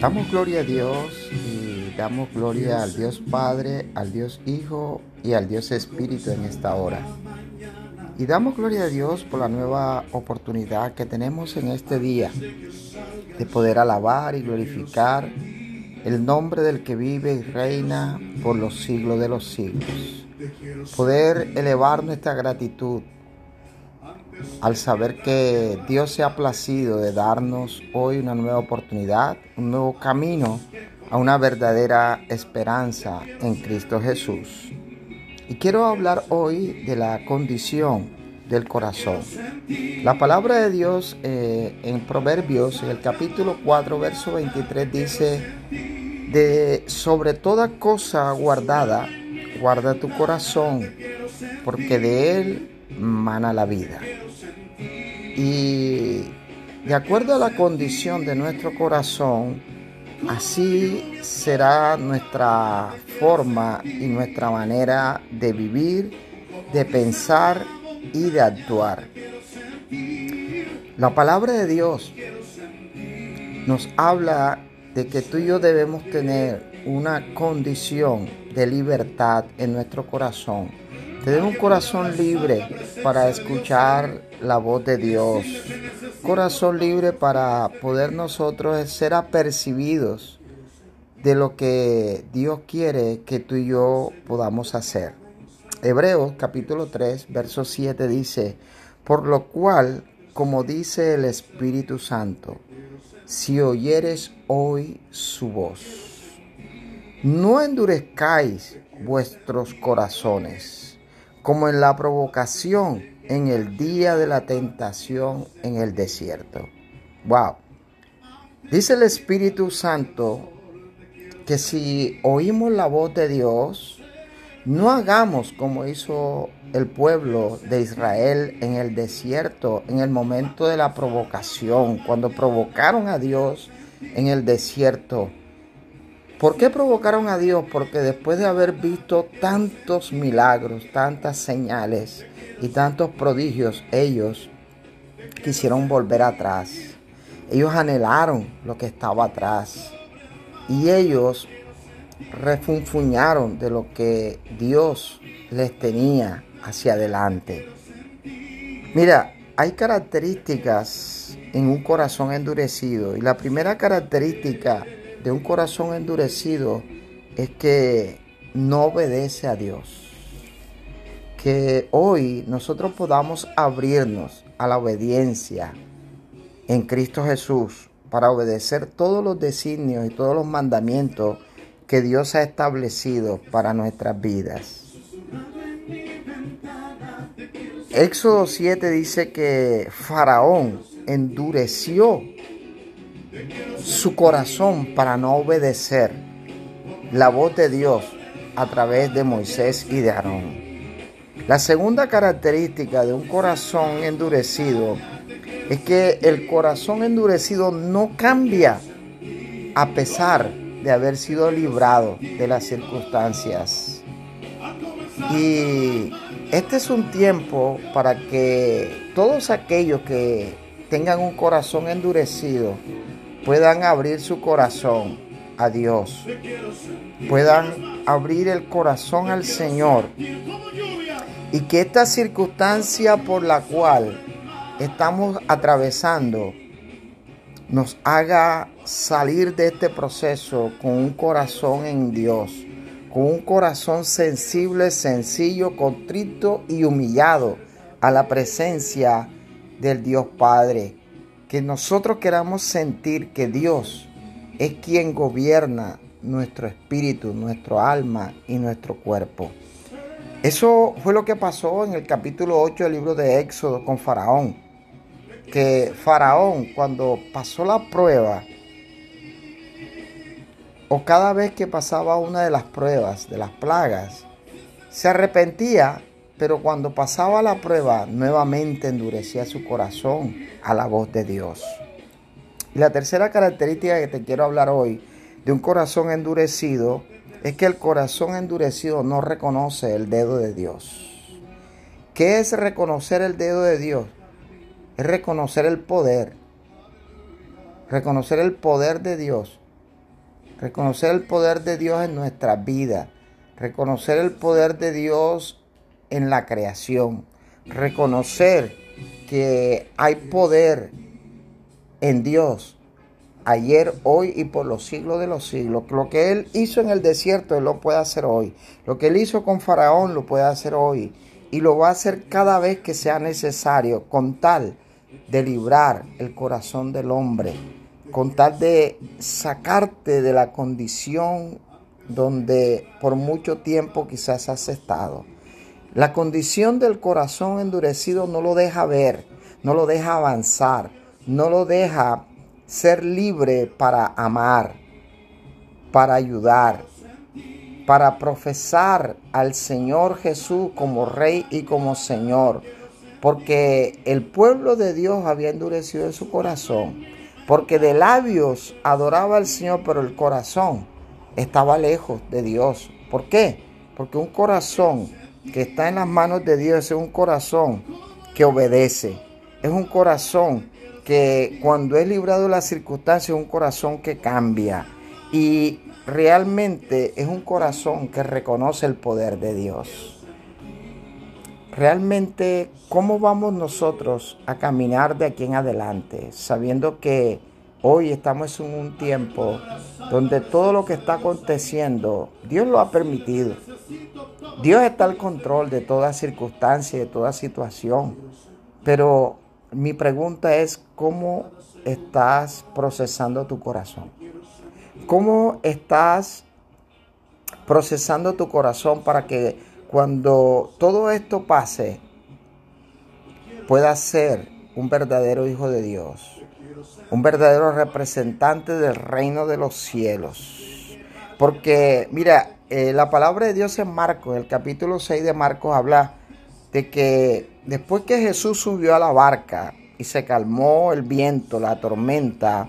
Damos gloria a Dios y damos gloria al Dios Padre, al Dios Hijo y al Dios Espíritu en esta hora. Y damos gloria a Dios por la nueva oportunidad que tenemos en este día de poder alabar y glorificar el nombre del que vive y reina por los siglos de los siglos. Poder elevar nuestra gratitud al saber que Dios se ha placido de darnos hoy una nueva oportunidad, un nuevo camino a una verdadera esperanza en Cristo Jesús. Y quiero hablar hoy de la condición del corazón. La palabra de Dios eh, en Proverbios, en el capítulo 4, verso 23, dice, de sobre toda cosa guardada, guarda tu corazón, porque de él mana la vida. Y de acuerdo a la condición de nuestro corazón, así será nuestra forma y nuestra manera de vivir, de pensar y de actuar. La palabra de Dios nos habla de que tú y yo debemos tener una condición de libertad en nuestro corazón Tener un corazón libre para escuchar la voz de Dios. Corazón libre para poder nosotros ser apercibidos de lo que Dios quiere que tú y yo podamos hacer. Hebreos capítulo 3, verso 7 dice, por lo cual, como dice el Espíritu Santo, si oyeres hoy su voz, no endurezcáis vuestros corazones como en la provocación en el día de la tentación en el desierto. Wow. Dice el Espíritu Santo que si oímos la voz de Dios, no hagamos como hizo el pueblo de Israel en el desierto, en el momento de la provocación, cuando provocaron a Dios en el desierto ¿Por qué provocaron a Dios? Porque después de haber visto tantos milagros, tantas señales y tantos prodigios, ellos quisieron volver atrás. Ellos anhelaron lo que estaba atrás. Y ellos refunfuñaron de lo que Dios les tenía hacia adelante. Mira, hay características en un corazón endurecido. Y la primera característica de un corazón endurecido es que no obedece a Dios. Que hoy nosotros podamos abrirnos a la obediencia en Cristo Jesús para obedecer todos los designios y todos los mandamientos que Dios ha establecido para nuestras vidas. Éxodo 7 dice que Faraón endureció su corazón para no obedecer la voz de Dios a través de Moisés y de Aarón. La segunda característica de un corazón endurecido es que el corazón endurecido no cambia a pesar de haber sido librado de las circunstancias. Y este es un tiempo para que todos aquellos que tengan un corazón endurecido puedan abrir su corazón a Dios, puedan abrir el corazón al Señor y que esta circunstancia por la cual estamos atravesando nos haga salir de este proceso con un corazón en Dios, con un corazón sensible, sencillo, contrito y humillado a la presencia del Dios Padre que nosotros queramos sentir que Dios es quien gobierna nuestro espíritu, nuestro alma y nuestro cuerpo. Eso fue lo que pasó en el capítulo 8 del libro de Éxodo con Faraón. Que Faraón cuando pasó la prueba, o cada vez que pasaba una de las pruebas, de las plagas, se arrepentía pero cuando pasaba la prueba, nuevamente endurecía su corazón a la voz de Dios. Y la tercera característica que te quiero hablar hoy de un corazón endurecido es que el corazón endurecido no reconoce el dedo de Dios. ¿Qué es reconocer el dedo de Dios? Es reconocer el poder. Reconocer el poder de Dios. Reconocer el poder de Dios en nuestra vida. Reconocer el poder de Dios en la creación. Reconocer que hay poder en Dios ayer, hoy y por los siglos de los siglos. Lo que Él hizo en el desierto, Él lo puede hacer hoy. Lo que Él hizo con Faraón, lo puede hacer hoy y lo va a hacer cada vez que sea necesario, con tal de librar el corazón del hombre, con tal de sacarte de la condición donde por mucho tiempo quizás has estado. La condición del corazón endurecido no lo deja ver, no lo deja avanzar, no lo deja ser libre para amar, para ayudar, para profesar al Señor Jesús como Rey y como Señor, porque el pueblo de Dios había endurecido en su corazón, porque de labios adoraba al Señor, pero el corazón estaba lejos de Dios. ¿Por qué? Porque un corazón que está en las manos de Dios es un corazón que obedece, es un corazón que cuando es librado de las circunstancias es un corazón que cambia. Y realmente es un corazón que reconoce el poder de Dios. Realmente, ¿cómo vamos nosotros a caminar de aquí en adelante? Sabiendo que hoy estamos en un tiempo donde todo lo que está aconteciendo, Dios lo ha permitido. Dios está al control de toda circunstancia, de toda situación. Pero mi pregunta es, ¿cómo estás procesando tu corazón? ¿Cómo estás procesando tu corazón para que cuando todo esto pase puedas ser un verdadero hijo de Dios, un verdadero representante del reino de los cielos? Porque, mira, eh, la palabra de Dios en Marcos, el capítulo 6 de Marcos habla de que después que Jesús subió a la barca y se calmó el viento, la tormenta,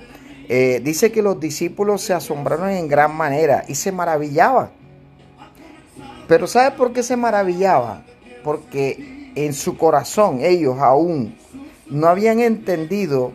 eh, dice que los discípulos se asombraron en gran manera y se maravillaban. Pero ¿sabe por qué se maravillaban? Porque en su corazón ellos aún no habían entendido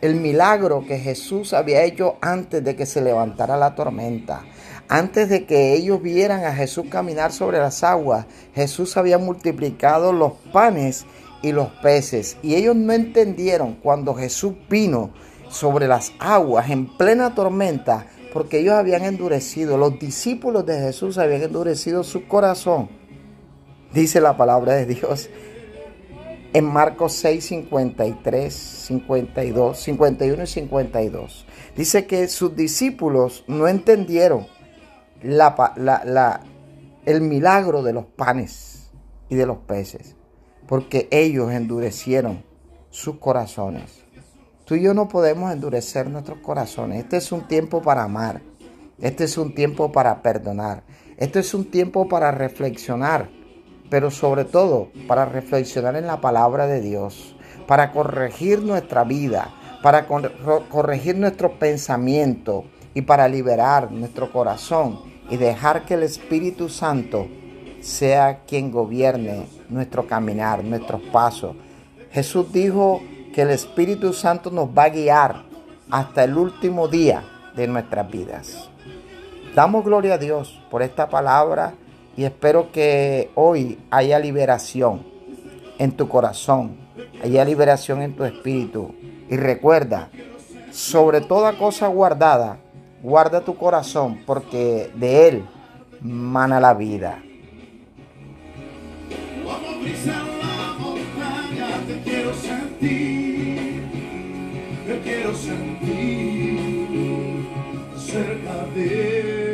el milagro que Jesús había hecho antes de que se levantara la tormenta. Antes de que ellos vieran a Jesús caminar sobre las aguas, Jesús había multiplicado los panes y los peces. Y ellos no entendieron cuando Jesús vino sobre las aguas en plena tormenta, porque ellos habían endurecido, los discípulos de Jesús habían endurecido su corazón. Dice la palabra de Dios en Marcos 6, 53, 52, 51 y 52. Dice que sus discípulos no entendieron el milagro de los panes y de los peces, porque ellos endurecieron sus corazones. Tú y yo no podemos endurecer nuestros corazones. Este es un tiempo para amar. Este es un tiempo para perdonar. Este es un tiempo para reflexionar. Pero sobre todo para reflexionar en la palabra de Dios. Para corregir nuestra vida. Para corregir nuestro pensamiento. Y para liberar nuestro corazón. Y dejar que el Espíritu Santo sea quien gobierne nuestro caminar, nuestros pasos. Jesús dijo que el Espíritu Santo nos va a guiar hasta el último día de nuestras vidas. Damos gloria a Dios por esta palabra y espero que hoy haya liberación en tu corazón, haya liberación en tu espíritu. Y recuerda, sobre toda cosa guardada, guarda tu corazón porque de él mana la vida. quiero sentir cerca de